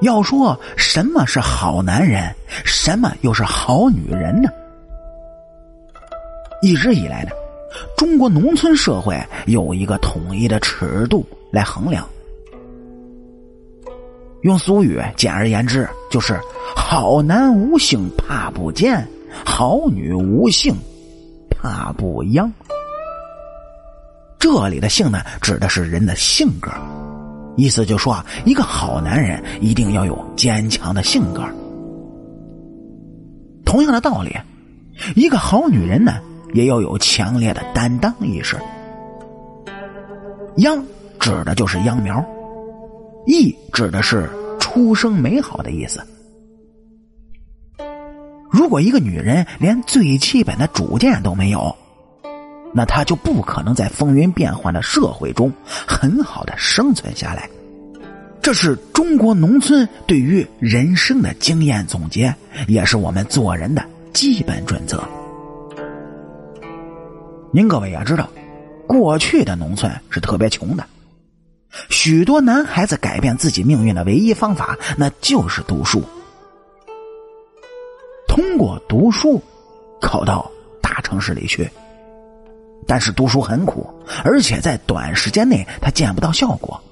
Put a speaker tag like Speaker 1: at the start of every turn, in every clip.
Speaker 1: 要说什么是好男人，什么又是好女人呢？一直以来呢，中国农村社会有一个统一的尺度来衡量。用俗语简而言之，就是“好男无性怕不坚，好女无性怕不殃”。这里的“性”呢，指的是人的性格。意思就说啊，一个好男人一定要有坚强的性格。同样的道理，一个好女人呢，也要有强烈的担当意识。秧指的就是秧苗，意指的是出生美好的意思。如果一个女人连最基本的主见都没有，那他就不可能在风云变幻的社会中很好的生存下来。这是中国农村对于人生的经验总结，也是我们做人的基本准则。您各位也知道，过去的农村是特别穷的，许多男孩子改变自己命运的唯一方法，那就是读书。通过读书，考到大城市里去。但是读书很苦，而且在短时间内他见不到效果，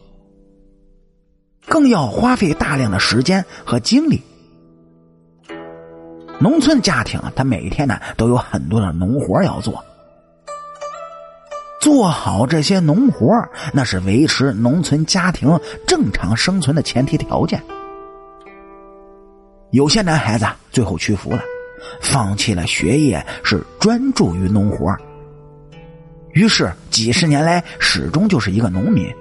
Speaker 1: 更要花费大量的时间和精力。农村家庭他每天呢都有很多的农活要做，做好这些农活那是维持农村家庭正常生存的前提条件。有些男孩子最后屈服了，放弃了学业，是专注于农活。于是，几十年来始终就是一个农民，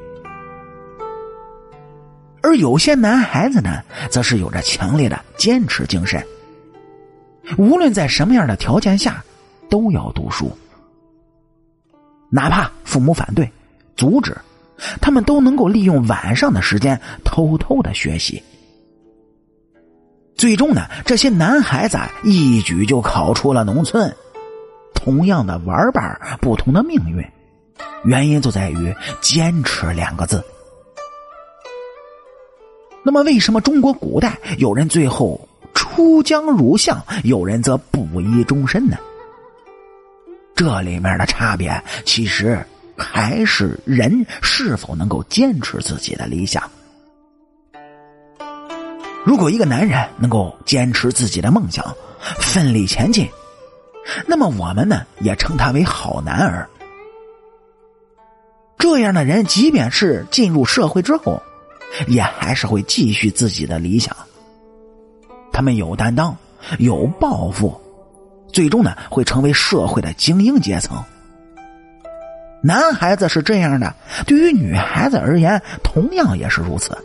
Speaker 1: 而有些男孩子呢，则是有着强烈的坚持精神。无论在什么样的条件下，都要读书，哪怕父母反对、阻止，他们都能够利用晚上的时间偷偷的学习。最终呢，这些男孩子一举就考出了农村。同样的玩伴，不同的命运，原因就在于“坚持”两个字。那么，为什么中国古代有人最后出江入相，有人则布衣终身呢？这里面的差别，其实还是人是否能够坚持自己的理想。如果一个男人能够坚持自己的梦想，奋力前进。那么我们呢，也称他为好男儿。这样的人，即便是进入社会之后，也还是会继续自己的理想。他们有担当，有抱负，最终呢，会成为社会的精英阶层。男孩子是这样的，对于女孩子而言，同样也是如此。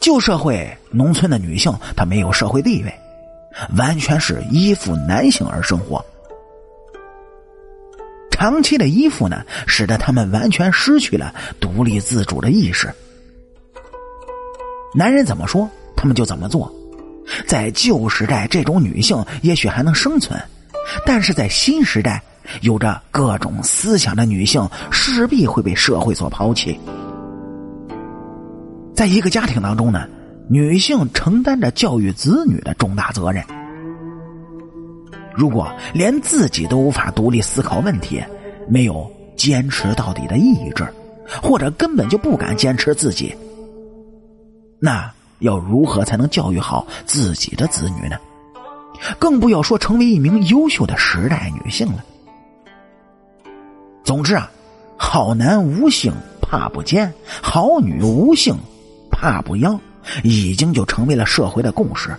Speaker 1: 旧社会农村的女性，她没有社会地位。完全是依附男性而生活，长期的依附呢，使得他们完全失去了独立自主的意识。男人怎么说，他们就怎么做。在旧时代，这种女性也许还能生存，但是在新时代，有着各种思想的女性势必会被社会所抛弃。在一个家庭当中呢。女性承担着教育子女的重大责任。如果连自己都无法独立思考问题，没有坚持到底的意志，或者根本就不敢坚持自己，那要如何才能教育好自己的子女呢？更不要说成为一名优秀的时代女性了。总之啊，好男无性怕不坚，好女无性怕不妖。已经就成为了社会的共识，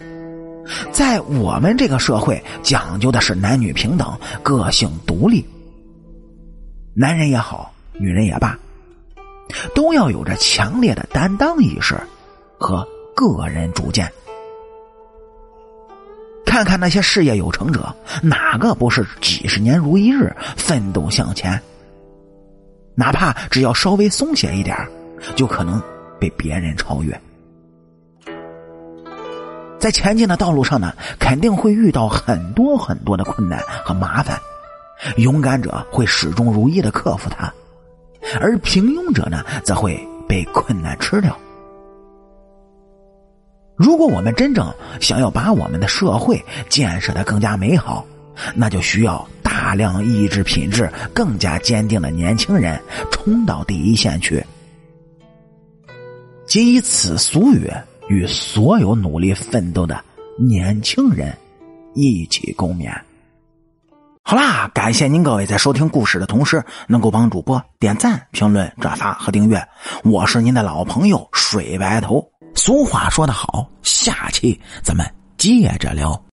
Speaker 1: 在我们这个社会讲究的是男女平等、个性独立。男人也好，女人也罢，都要有着强烈的担当意识和个人主见。看看那些事业有成者，哪个不是几十年如一日奋斗向前？哪怕只要稍微松懈一点就可能被别人超越。在前进的道路上呢，肯定会遇到很多很多的困难和麻烦。勇敢者会始终如一的克服它，而平庸者呢，则会被困难吃掉。如果我们真正想要把我们的社会建设的更加美好，那就需要大量意志品质更加坚定的年轻人冲到第一线去。仅以此俗语与所有努力奋斗的年轻人一起共勉。好啦，感谢您各位在收听故事的同时，能够帮主播点赞、评论、转发和订阅。我是您的老朋友水白头。俗话说得好，下期咱们接着聊。